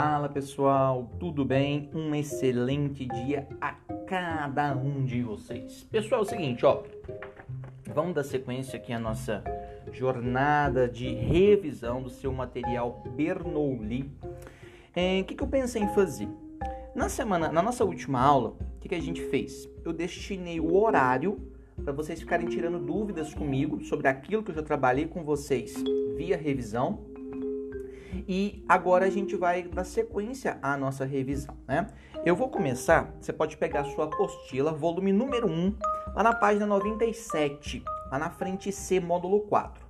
Fala pessoal, tudo bem? Um excelente dia a cada um de vocês. Pessoal, é o seguinte, ó, vamos dar sequência aqui à nossa jornada de revisão do seu material Bernoulli. O é, que, que eu pensei em fazer? Na semana, na nossa última aula, o que, que a gente fez? Eu destinei o horário para vocês ficarem tirando dúvidas comigo sobre aquilo que eu já trabalhei com vocês via revisão e agora a gente vai dar sequência à nossa revisão, né? Eu vou começar, você pode pegar a sua apostila, volume número 1, lá na página 97, lá na frente C, módulo 4.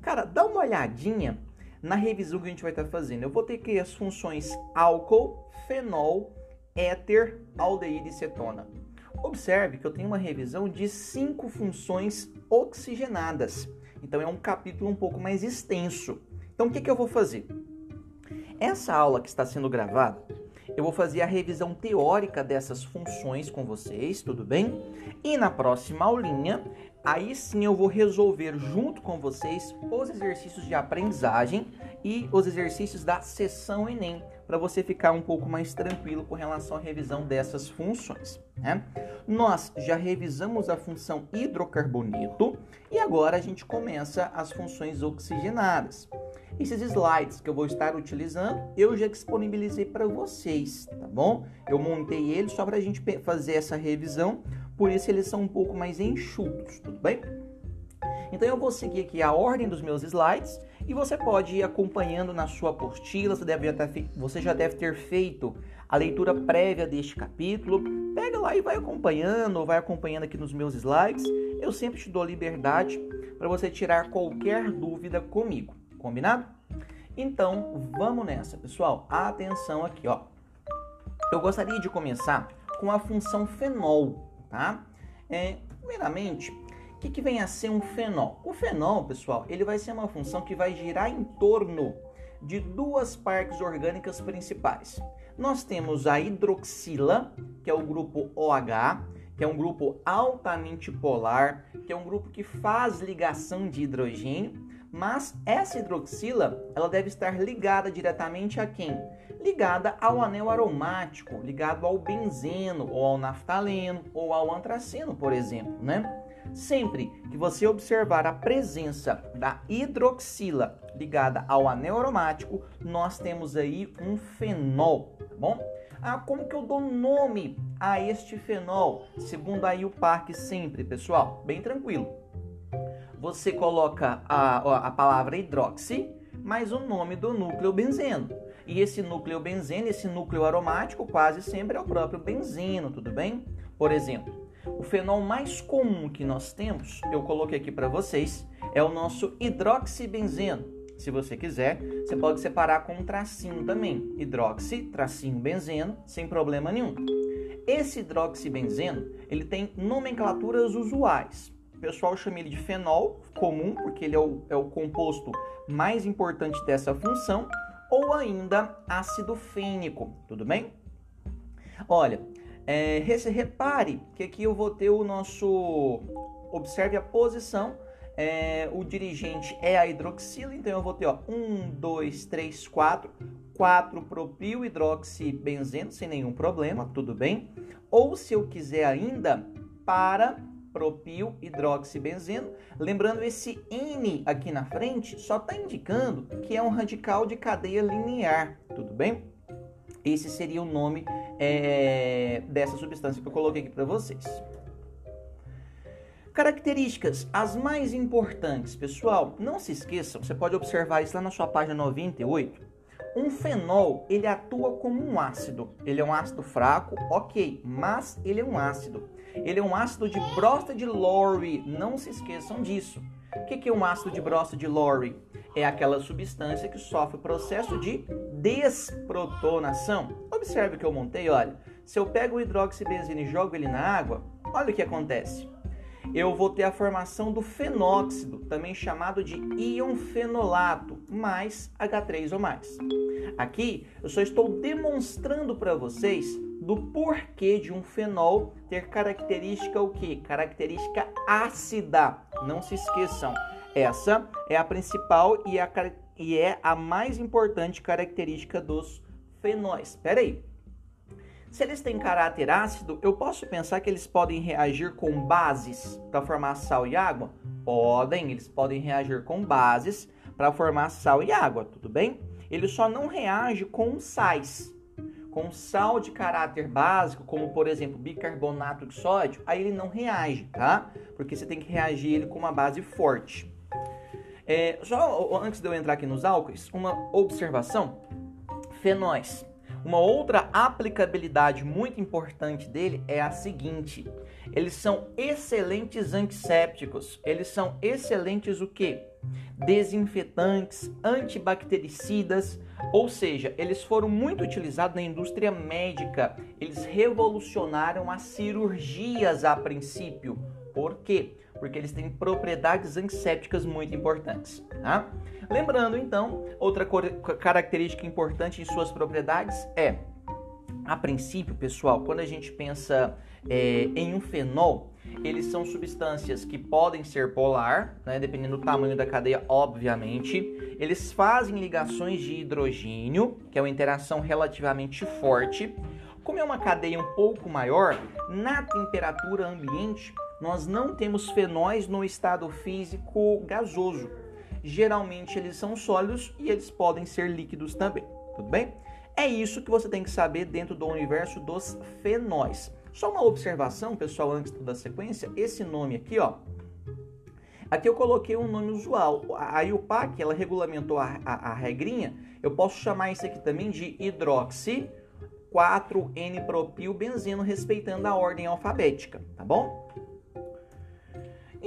Cara, dá uma olhadinha na revisão que a gente vai estar fazendo. Eu vou ter que as funções álcool, fenol, éter, aldeíde e cetona. Observe que eu tenho uma revisão de cinco funções oxigenadas. Então é um capítulo um pouco mais extenso. Então o que, que eu vou fazer? Essa aula que está sendo gravada, eu vou fazer a revisão teórica dessas funções com vocês, tudo bem? E na próxima aulinha, aí sim eu vou resolver junto com vocês os exercícios de aprendizagem e os exercícios da sessão Enem, para você ficar um pouco mais tranquilo com relação à revisão dessas funções. Né? Nós já revisamos a função hidrocarboneto e agora a gente começa as funções oxigenadas. Esses slides que eu vou estar utilizando, eu já disponibilizei para vocês, tá bom? Eu montei eles só para a gente fazer essa revisão, por isso eles são um pouco mais enxutos, tudo bem? Então eu vou seguir aqui a ordem dos meus slides e você pode ir acompanhando na sua apostila, você, deve você já deve ter feito a leitura prévia deste capítulo. Pega lá e vai acompanhando, ou vai acompanhando aqui nos meus slides. Eu sempre te dou liberdade para você tirar qualquer dúvida comigo. Combinado? Então, vamos nessa, pessoal. Atenção aqui, ó. Eu gostaria de começar com a função fenol, tá? É, primeiramente, o que, que vem a ser um fenol? O fenol, pessoal, ele vai ser uma função que vai girar em torno de duas partes orgânicas principais. Nós temos a hidroxila, que é o grupo OH, que é um grupo altamente polar, que é um grupo que faz ligação de hidrogênio, mas essa hidroxila, ela deve estar ligada diretamente a quem? Ligada ao anel aromático, ligado ao benzeno, ou ao naftaleno, ou ao antraceno, por exemplo, né? Sempre que você observar a presença da hidroxila ligada ao anel aromático, nós temos aí um fenol, tá bom? Ah, como que eu dou nome a este fenol? Segundo aí o parque sempre, pessoal, bem tranquilo você coloca a, a palavra hidroxi mais o nome do núcleo benzeno. E esse núcleo benzeno, esse núcleo aromático, quase sempre é o próprio benzeno, tudo bem? Por exemplo, o fenol mais comum que nós temos, eu coloquei aqui para vocês, é o nosso hidroxibenzeno. Se você quiser, você pode separar com um tracinho também. Hidroxi, tracinho benzeno, sem problema nenhum. Esse hidroxibenzeno, ele tem nomenclaturas usuais pessoal chama ele de fenol comum, porque ele é o, é o composto mais importante dessa função, ou ainda ácido fênico, tudo bem? Olha, é, repare que aqui eu vou ter o nosso. Observe a posição. É, o dirigente é a hidroxila, então eu vou ter ó, 1, 2, 3, 4, 4 propil hidroxibenzeno sem nenhum problema, tudo bem? Ou se eu quiser ainda, para propil hidroxibenzeno. Lembrando, esse N aqui na frente só está indicando que é um radical de cadeia linear, tudo bem? Esse seria o nome é, dessa substância que eu coloquei aqui para vocês. Características, as mais importantes, pessoal, não se esqueçam, você pode observar isso lá na sua página 98. Um fenol, ele atua como um ácido. Ele é um ácido fraco, ok, mas ele é um ácido. Ele é um ácido de brosta de Lowry, não se esqueçam disso. O que é um ácido de brosta de Lowry? É aquela substância que sofre o processo de desprotonação. Observe que eu montei, olha. Se eu pego o hidroxibenzina e jogo ele na água, olha o que acontece. Eu vou ter a formação do fenóxido, também chamado de íon fenolato, mais H3 ou mais. Aqui eu só estou demonstrando para vocês do porquê de um fenol ter característica o que? Característica ácida. Não se esqueçam. Essa é a principal e, a, e é a mais importante característica dos fenóis. Espera aí. Se eles têm caráter ácido, eu posso pensar que eles podem reagir com bases para formar sal e água? Podem, eles podem reagir com bases para formar sal e água, tudo bem? Ele só não reage com sais. Com sal de caráter básico, como por exemplo bicarbonato de sódio, aí ele não reage, tá? Porque você tem que reagir ele com uma base forte. É, só antes de eu entrar aqui nos álcoois, uma observação: fenóis. Uma outra aplicabilidade muito importante dele é a seguinte: eles são excelentes antissépticos. Eles são excelentes o quê? Desinfetantes, antibactericidas, ou seja, eles foram muito utilizados na indústria médica. Eles revolucionaram as cirurgias a princípio. Por quê? Porque eles têm propriedades antissépticas muito importantes. Tá? Lembrando então, outra característica importante em suas propriedades é, a princípio, pessoal, quando a gente pensa é, em um fenol, eles são substâncias que podem ser polar, né, dependendo do tamanho da cadeia, obviamente. Eles fazem ligações de hidrogênio, que é uma interação relativamente forte. Como é uma cadeia um pouco maior, na temperatura ambiente, nós não temos fenóis no estado físico gasoso. Geralmente eles são sólidos e eles podem ser líquidos também, tudo bem? É isso que você tem que saber dentro do universo dos fenóis. Só uma observação, pessoal, antes da sequência, esse nome aqui, ó, Aqui eu coloquei um nome usual. A IUPAC, ela regulamentou a, a, a, regrinha. Eu posso chamar isso aqui também de hidroxi 4N-propilbenzeno, respeitando a ordem alfabética, tá bom?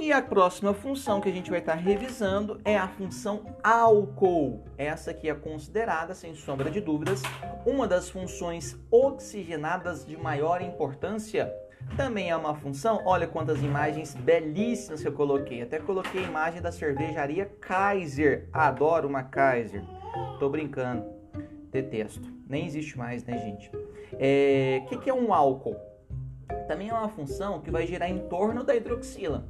E a próxima função que a gente vai estar revisando é a função álcool. Essa aqui é considerada, sem sombra de dúvidas, uma das funções oxigenadas de maior importância. Também é uma função, olha quantas imagens belíssimas que eu coloquei. Até coloquei a imagem da cervejaria Kaiser. Adoro uma Kaiser. Tô brincando. Detesto. Nem existe mais, né, gente? O é... que, que é um álcool? Também é uma função que vai girar em torno da hidroxila.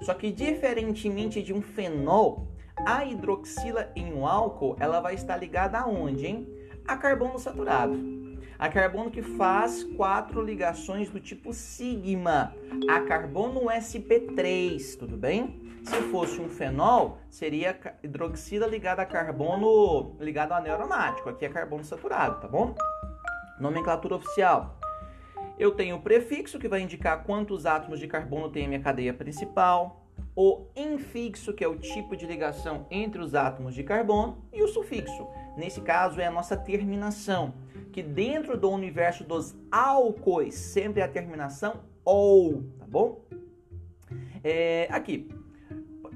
Só que diferentemente de um fenol, a hidroxila em um álcool, ela vai estar ligada aonde, hein? A carbono saturado. A carbono que faz quatro ligações do tipo sigma. A carbono sp3, tudo bem? Se fosse um fenol, seria hidroxila ligada a carbono ligado anel aromático. Aqui é carbono saturado, tá bom? Nomenclatura oficial. Eu tenho o prefixo, que vai indicar quantos átomos de carbono tem a minha cadeia principal, o infixo, que é o tipo de ligação entre os átomos de carbono, e o sufixo. Nesse caso, é a nossa terminação, que dentro do universo dos álcoois, sempre é a terminação OU, tá bom? É, aqui.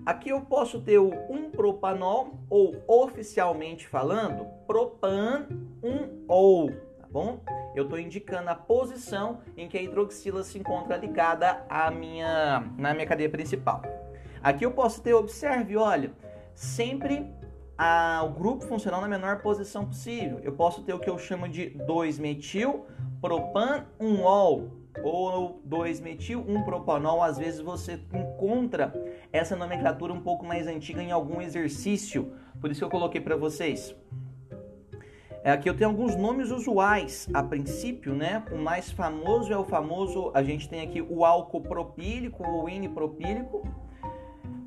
Aqui eu posso ter o 1-propanol, ou oficialmente falando, propan-1-OU, tá bom? eu estou indicando a posição em que a hidroxila se encontra ligada à minha, na minha cadeia principal. Aqui eu posso ter, observe, olha, sempre a, o grupo funcional na menor posição possível. Eu posso ter o que eu chamo de 2-metil propan 1-ol ou 2-metil 1-propanol. Às vezes você encontra essa nomenclatura um pouco mais antiga em algum exercício. Por isso que eu coloquei para vocês. É, aqui eu tenho alguns nomes usuais a princípio, né? O mais famoso é o famoso, a gente tem aqui o álcool propílico ou inipropílico,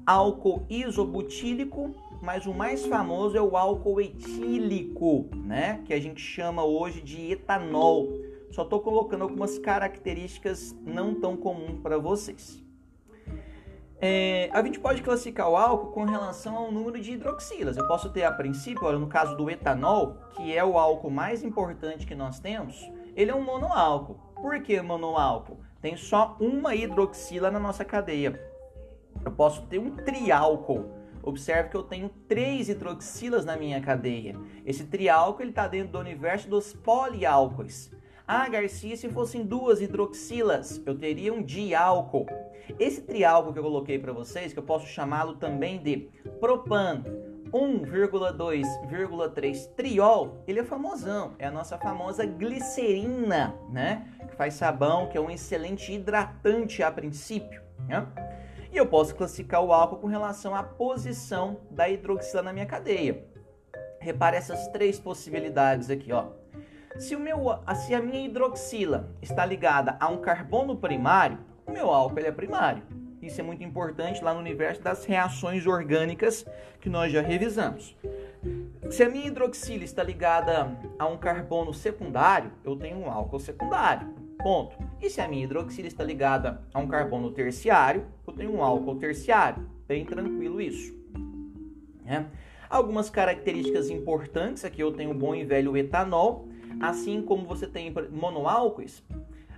álcool isobutílico, mas o mais famoso é o álcool etílico, né? Que a gente chama hoje de etanol. Só estou colocando algumas características não tão comuns para vocês. É, a gente pode classificar o álcool com relação ao número de hidroxilas. Eu posso ter a princípio, olha, no caso do etanol, que é o álcool mais importante que nós temos, ele é um monoálcool. Por que monoálcool? Tem só uma hidroxila na nossa cadeia. Eu posso ter um triálcool. Observe que eu tenho três hidroxilas na minha cadeia. Esse triálcool está dentro do universo dos poliálcoois. Ah, Garcia, se fossem duas hidroxilas, eu teria um diálcool. Esse triálcool que eu coloquei para vocês, que eu posso chamá-lo também de propan 1,2,3 triol, ele é famosão, é a nossa famosa glicerina, né? Que faz sabão, que é um excelente hidratante a princípio, né? E eu posso classificar o álcool com relação à posição da hidroxila na minha cadeia. Repare essas três possibilidades aqui, ó. Se, o meu, se a minha hidroxila está ligada a um carbono primário, o meu álcool é primário. Isso é muito importante lá no universo das reações orgânicas que nós já revisamos. Se a minha hidroxila está ligada a um carbono secundário, eu tenho um álcool secundário. Ponto. E se a minha hidroxila está ligada a um carbono terciário, eu tenho um álcool terciário. Bem tranquilo isso. É. Algumas características importantes, aqui eu tenho o bom e velho etanol, assim como você tem monoálcoos.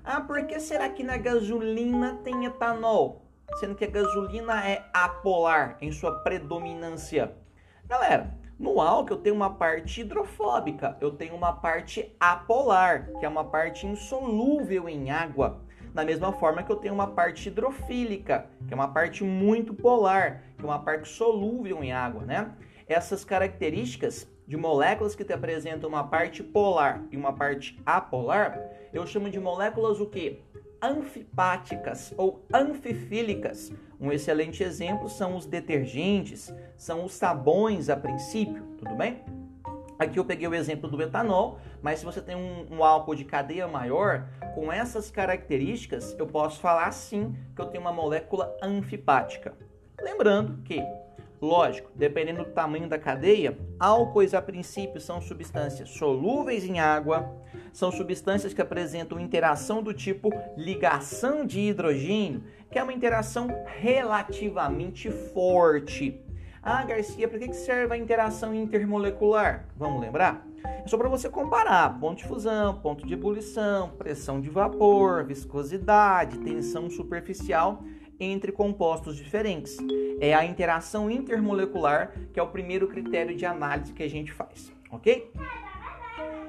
Ah, por que será que na gasolina tem etanol? Sendo que a gasolina é apolar em sua predominância. Galera, no álcool eu tenho uma parte hidrofóbica, eu tenho uma parte apolar, que é uma parte insolúvel em água. Da mesma forma que eu tenho uma parte hidrofílica, que é uma parte muito polar, que é uma parte solúvel em água, né? Essas características de moléculas que te apresentam uma parte polar e uma parte apolar, eu chamo de moléculas o quê? anfipáticas ou anfifílicas. Um excelente exemplo são os detergentes, são os sabões a princípio, tudo bem? Aqui eu peguei o exemplo do etanol, mas se você tem um, um, álcool de cadeia maior, com essas características, eu posso falar sim que eu tenho uma molécula anfipática. Lembrando que Lógico, dependendo do tamanho da cadeia, álcoois a princípio são substâncias solúveis em água, são substâncias que apresentam interação do tipo ligação de hidrogênio, que é uma interação relativamente forte. Ah, Garcia, para que serve a interação intermolecular? Vamos lembrar? É só para você comparar ponto de fusão, ponto de ebulição, pressão de vapor, viscosidade, tensão superficial entre compostos diferentes. É a interação intermolecular que é o primeiro critério de análise que a gente faz, ok?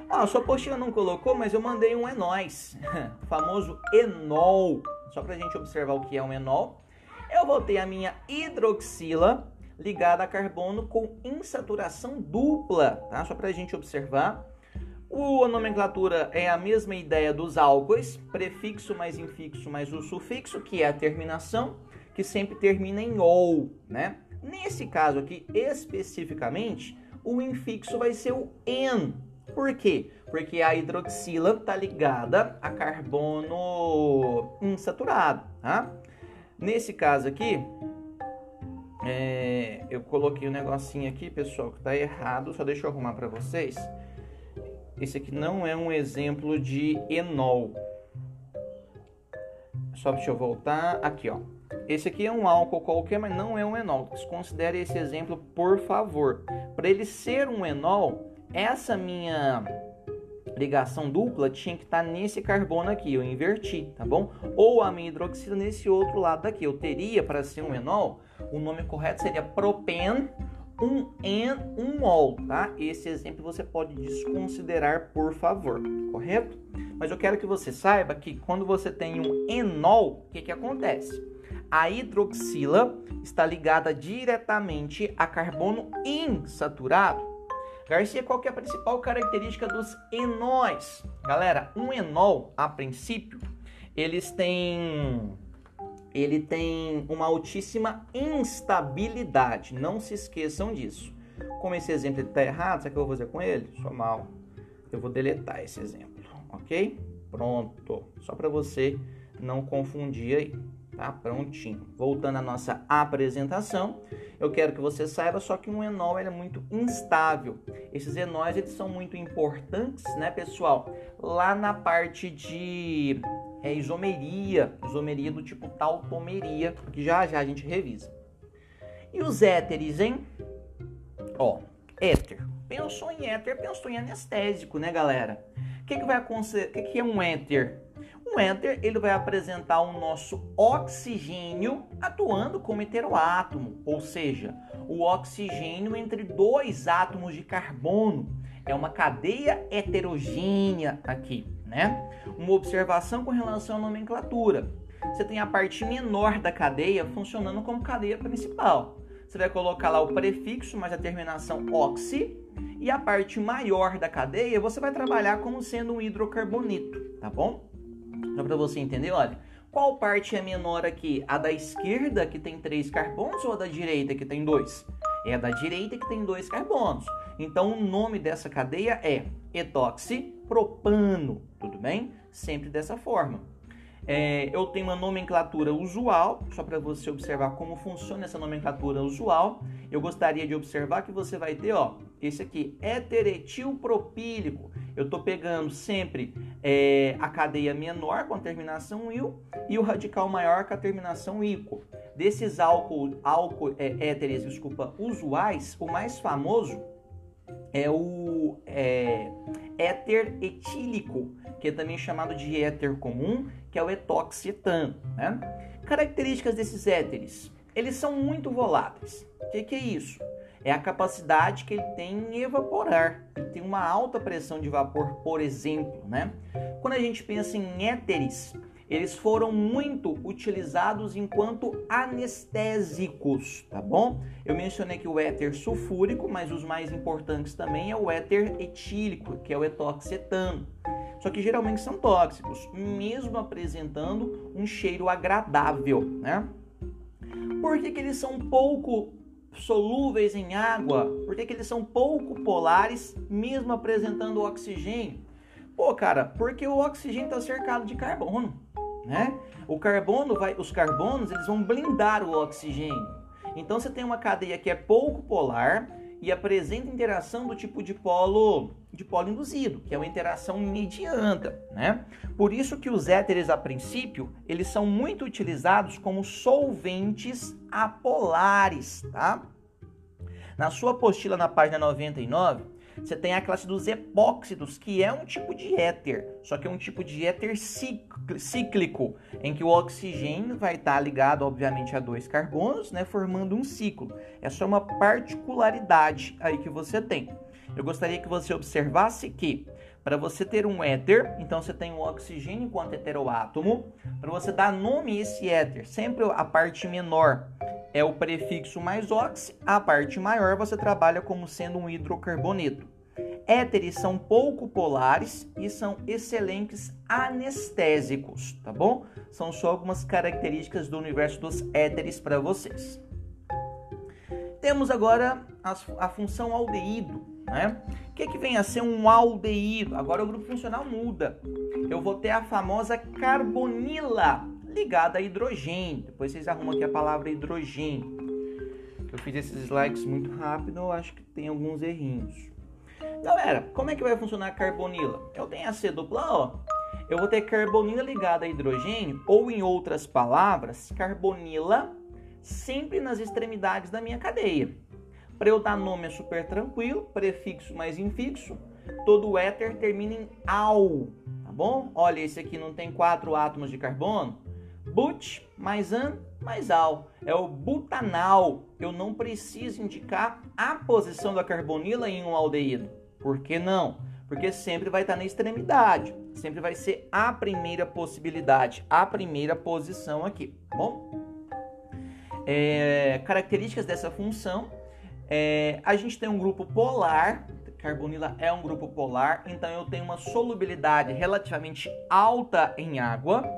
Ah, sua postinha não colocou, mas eu mandei um enóis, o famoso enol, só para a gente observar o que é um enol. Eu vou ter a minha hidroxila ligada a carbono com insaturação dupla, tá? Só para a gente observar. O, a nomenclatura é a mesma ideia dos álcoois, prefixo mais infixo mais o sufixo, que é a terminação, que sempre termina em ou, né? Nesse caso aqui, especificamente, o infixo vai ser o en. Por quê? Porque a hidroxila está ligada a carbono insaturado, tá? Nesse caso aqui, é, eu coloquei um negocinho aqui, pessoal, que está errado, só deixa eu arrumar para vocês. Esse aqui não é um exemplo de enol. Só deixa eu voltar. Aqui, ó. Esse aqui é um álcool qualquer, mas não é um enol. Desconsidere esse exemplo, por favor. Para ele ser um enol, essa minha ligação dupla tinha que estar tá nesse carbono aqui, eu inverti, tá bom? Ou a minha hidroxila nesse outro lado daqui. Eu teria, para ser um enol, o nome correto seria propen um en, um mol, tá? Esse exemplo você pode desconsiderar, por favor, correto? Mas eu quero que você saiba que quando você tem um enol, o que, que acontece? A hidroxila está ligada diretamente a carbono insaturado. Garcia, qual é a principal característica dos enóis? Galera, um enol, a princípio, eles têm ele tem uma altíssima instabilidade. Não se esqueçam disso. Como esse exemplo está errado, sabe o que eu vou fazer com ele? Só mal. Eu vou deletar esse exemplo, ok? Pronto. Só para você não confundir aí. Tá prontinho. Voltando à nossa apresentação, eu quero que você saiba só que um enol é muito instável. Esses enóis eles são muito importantes, né, pessoal? Lá na parte de é isomeria, isomeria do tipo tautomeria, que já já a gente revisa. E os éteres, hein? Ó, éter. Pensou em éter, pensou em anestésico, né, galera? O que, que vai acontecer? O que, que é um éter? Um éter ele vai apresentar o nosso oxigênio atuando como heteroátomo, ou seja, o oxigênio entre dois átomos de carbono. É uma cadeia heterogênea aqui né? Uma observação com relação à nomenclatura. Você tem a parte menor da cadeia funcionando como cadeia principal. Você vai colocar lá o prefixo mais a terminação oxi e a parte maior da cadeia você vai trabalhar como sendo um hidrocarbonito, tá bom? Só para você entender, olha, qual parte é menor aqui? A da esquerda, que tem três carbonos, ou a da direita, que tem dois? É a da direita que tem dois carbonos. Então o nome dessa cadeia é etoxipropano, tudo bem? Sempre dessa forma. É, eu tenho uma nomenclatura usual, só para você observar como funciona essa nomenclatura usual. Eu gostaria de observar que você vai ter, ó, esse aqui, heteretilpropílico. Eu estou pegando sempre é, a cadeia menor com a terminação il e o radical maior com a terminação ico. Desses álcool, álcool é, éteres, desculpa, usuais, o mais famoso é o é, éter etílico, que é também chamado de éter comum, que é o etoxetano. Né? Características desses éteres: eles são muito voláteis. O que, que é isso? É a capacidade que ele tem em evaporar. Ele tem uma alta pressão de vapor, por exemplo. Né? Quando a gente pensa em éteres, eles foram muito utilizados enquanto anestésicos, tá bom? Eu mencionei que o éter sulfúrico, mas os mais importantes também é o éter etílico, que é o etoxetano. Só que geralmente são tóxicos, mesmo apresentando um cheiro agradável, né? Por que, que eles são pouco solúveis em água? Por que, que eles são pouco polares, mesmo apresentando oxigênio? Pô, cara, porque o oxigênio está cercado de carbono né? O carbono vai, os carbonos eles vão blindar o oxigênio. Então você tem uma cadeia que é pouco polar e apresenta interação do tipo de polo de polo induzido, que é uma interação mediana, né? Por isso que os éteres a princípio, eles são muito utilizados como solventes apolares, tá? Na sua apostila na página 99, você tem a classe dos epóxidos, que é um tipo de éter, só que é um tipo de éter cíclico, em que o oxigênio vai estar ligado, obviamente, a dois carbonos, né, formando um ciclo. Essa é uma particularidade aí que você tem. Eu gostaria que você observasse que para você ter um éter, então você tem o oxigênio enquanto heteroátomo. Para você dar nome a esse éter, sempre a parte menor é o prefixo mais oxi, a parte maior você trabalha como sendo um hidrocarboneto. Éteres são pouco polares e são excelentes anestésicos, tá bom? São só algumas características do universo dos éteres para vocês. Temos agora a, a função aldeído, né? O que, que vem a ser um aldeído? Agora o grupo funcional muda. Eu vou ter a famosa carbonila, ligada a hidrogênio. Depois vocês arrumam aqui a palavra hidrogênio. Eu fiz esses slides muito rápido, eu acho que tem alguns errinhos. Galera, como é que vai funcionar a carbonila? Eu tenho a C dupla. Eu vou ter carbonila ligada a hidrogênio, ou em outras palavras, carbonila sempre nas extremidades da minha cadeia. Para eu dar nome é super tranquilo, prefixo mais infixo, todo éter termina em al, tá bom? Olha, esse aqui não tem quatro átomos de carbono? But mais an mais al. É o butanal. Eu não preciso indicar a posição da carbonila em um aldeído. Por que não? Porque sempre vai estar na extremidade. Sempre vai ser a primeira possibilidade, a primeira posição aqui, tá bom? É, características dessa função. É, a gente tem um grupo polar, carbonila é um grupo polar, então eu tenho uma solubilidade relativamente alta em água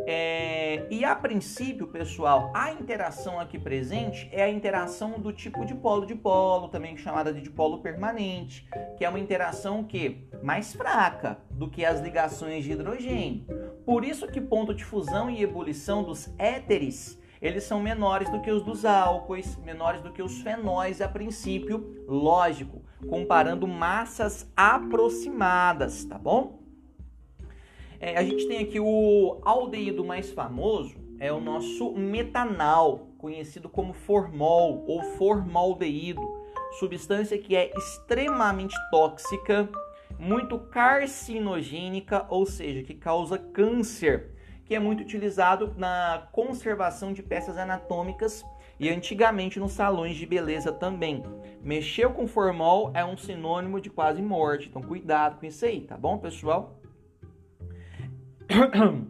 é, e a princípio, pessoal, a interação aqui presente é a interação do tipo de polo de polo, também chamada de dipolo permanente, que é uma interação que mais fraca do que as ligações de hidrogênio. Por isso que ponto de fusão e ebulição dos éteres eles são menores do que os dos álcoois, menores do que os fenóis a princípio, lógico, comparando massas aproximadas, tá bom? É, a gente tem aqui o aldeído mais famoso, é o nosso metanal, conhecido como formol ou formaldeído, substância que é extremamente tóxica, muito carcinogênica, ou seja, que causa câncer, que é muito utilizado na conservação de peças anatômicas e antigamente nos salões de beleza também. Mexeu com formol é um sinônimo de quase morte, então cuidado com isso aí, tá bom, pessoal?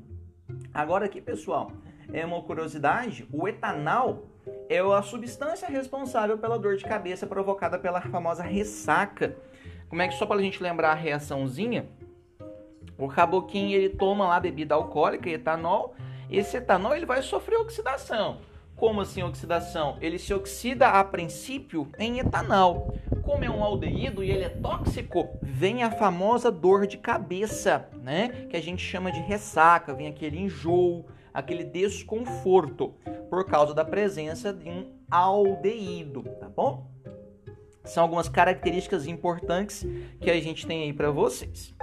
Agora aqui, pessoal, é uma curiosidade, o etanol é a substância responsável pela dor de cabeça provocada pela famosa ressaca. Como é que só para a gente lembrar a reaçãozinha? O caboquinho ele toma lá bebida alcoólica, etanol. Esse etanol ele vai sofrer oxidação. Como assim oxidação? Ele se oxida a princípio em etanol. Como é um aldeído e ele é tóxico, vem a famosa dor de cabeça, né? Que a gente chama de ressaca, vem aquele enjoo, aquele desconforto por causa da presença de um aldeído, tá bom? São algumas características importantes que a gente tem aí para vocês.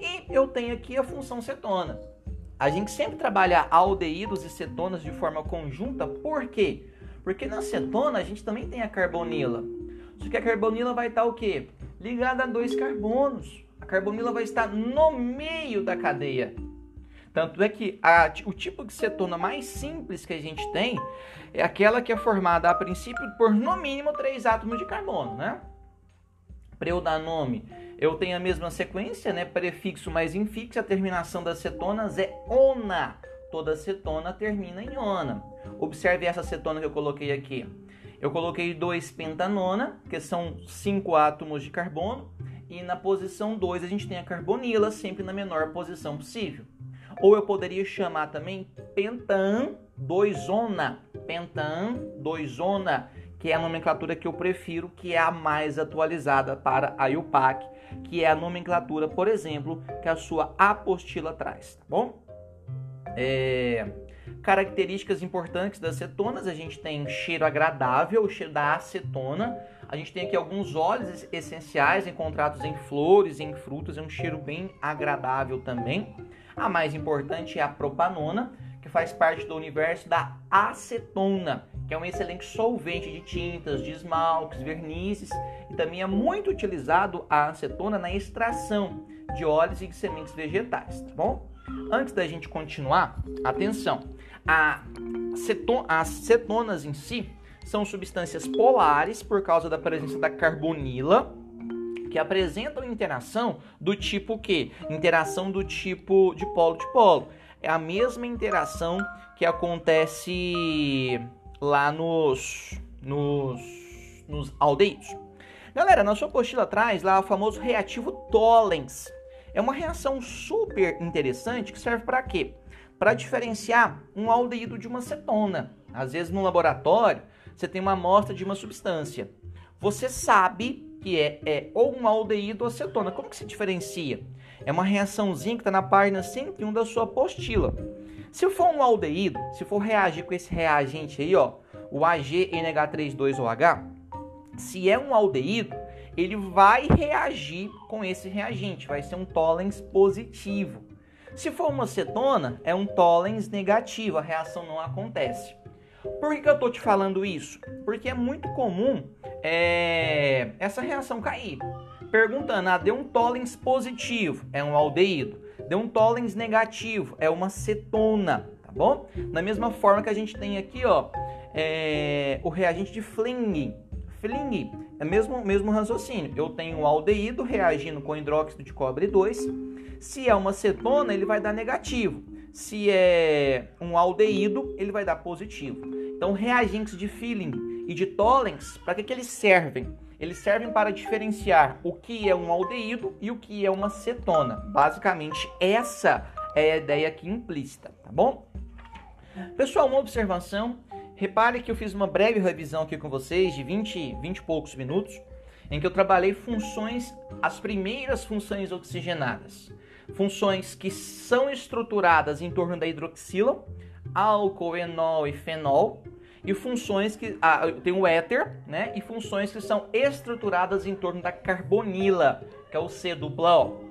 E eu tenho aqui a função cetona. A gente sempre trabalha aldeídos e cetonas de forma conjunta, por quê? Porque na cetona a gente também tem a carbonila. Só que a carbonila vai estar o quê? Ligada a dois carbonos. A carbonila vai estar no meio da cadeia. Tanto é que a, o tipo de cetona mais simples que a gente tem é aquela que é formada a princípio por no mínimo três átomos de carbono, né? Para eu dar nome, eu tenho a mesma sequência, né? Prefixo mais infixo, a terminação das cetonas é ona. Toda cetona termina em ona. Observe essa cetona que eu coloquei aqui. Eu coloquei 2 pentanona, que são cinco átomos de carbono, e na posição 2 a gente tem a carbonila, sempre na menor posição possível. Ou eu poderia chamar também pentan 2-ona, pentan 2-ona, que é a nomenclatura que eu prefiro, que é a mais atualizada para a IUPAC, que é a nomenclatura, por exemplo, que a sua apostila traz, tá bom? É... Características importantes das cetonas, a gente tem cheiro agradável, o cheiro da acetona, a gente tem aqui alguns óleos essenciais encontrados em flores, em frutas, é um cheiro bem agradável também. A mais importante é a propanona, que faz parte do universo da acetona, que é um excelente solvente de tintas, de esmaltes, vernizes e também é muito utilizado a acetona na extração de óleos e de sementes vegetais, tá bom? Antes da gente continuar, atenção, a ceton as cetonas em si são substâncias polares por causa da presença da carbonila, que apresentam interação do tipo que? Interação do tipo de polo de polo. É a mesma interação que acontece lá nos, nos, nos aldeídos. Galera, na sua apostila atrás, lá o famoso reativo Tollens. É uma reação super interessante que serve para quê? Para diferenciar um aldeído de uma cetona. Às vezes no laboratório, você tem uma amostra de uma substância. Você sabe que é, é ou um aldeído ou acetona. Como que se diferencia? É uma reaçãozinha que está na página 101 da sua apostila. Se for um aldeído, se for reagir com esse reagente aí, ó, o AgNH32OH, se é um aldeído, ele vai reagir com esse reagente, vai ser um tollens positivo. Se for uma cetona, é um tollens negativo, a reação não acontece. Por que, que eu estou te falando isso? Porque é muito comum é, essa reação cair. Perguntando, ah, deu um tollens positivo, é um aldeído. Deu um tollens negativo, é uma cetona, tá bom? Da mesma forma que a gente tem aqui, ó, é, o reagente de Fling. Fling é mesmo mesmo raciocínio. Eu tenho um aldeído reagindo com hidróxido de cobre 2. Se é uma cetona, ele vai dar negativo. Se é um aldeído, ele vai dar positivo. Então, reagentes de Fling e de Tollens, para que, que eles servem? Eles servem para diferenciar o que é um aldeído e o que é uma cetona. Basicamente, essa é a ideia aqui implícita, tá bom? Pessoal, uma observação. Repare que eu fiz uma breve revisão aqui com vocês de 20, 20 e poucos minutos, em que eu trabalhei funções, as primeiras funções oxigenadas. Funções que são estruturadas em torno da hidroxila, álcool, enol e fenol, e funções que ah, tem o éter, né? E funções que são estruturadas em torno da carbonila, que é o C dupla O.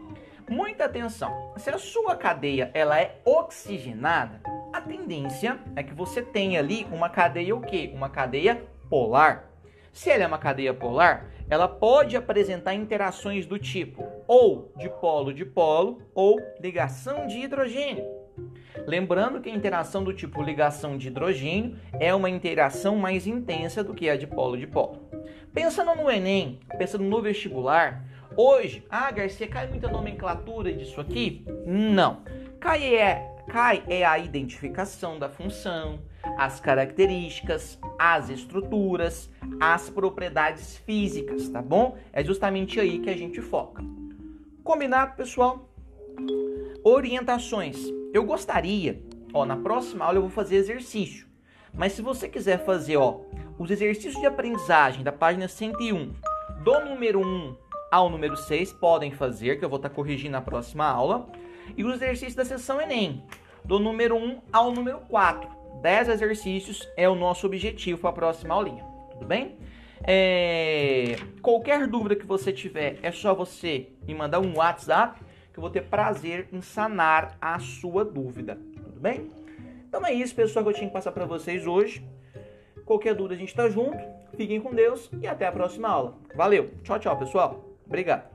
Muita atenção. Se a sua cadeia ela é oxigenada, a tendência é que você tenha ali uma cadeia o quê? Uma cadeia polar. Se ela é uma cadeia polar, ela pode apresentar interações do tipo ou de polo de polo ou ligação de hidrogênio. Lembrando que a interação do tipo ligação de hidrogênio é uma interação mais intensa do que a de polo de polo. Pensando no Enem, pensando no vestibular, hoje, ah, Garcia, cai muita nomenclatura disso aqui? Não. Cai é, cai é a identificação da função, as características, as estruturas, as propriedades físicas, tá bom? É justamente aí que a gente foca. Combinado, pessoal? Orientações. Eu gostaria, ó, na próxima aula eu vou fazer exercício, Mas se você quiser fazer, ó, os exercícios de aprendizagem da página 101, do número 1 ao número 6, podem fazer, que eu vou estar tá corrigindo na próxima aula. E os exercícios da sessão Enem, do número 1 ao número 4. 10 exercícios é o nosso objetivo para a próxima aulinha, tudo bem? É... Qualquer dúvida que você tiver, é só você me mandar um WhatsApp que eu vou ter prazer em sanar a sua dúvida, tudo bem? Então é isso, pessoal, que eu tinha que passar para vocês hoje. Qualquer dúvida a gente está junto. Fiquem com Deus e até a próxima aula. Valeu. Tchau, tchau, pessoal. Obrigado.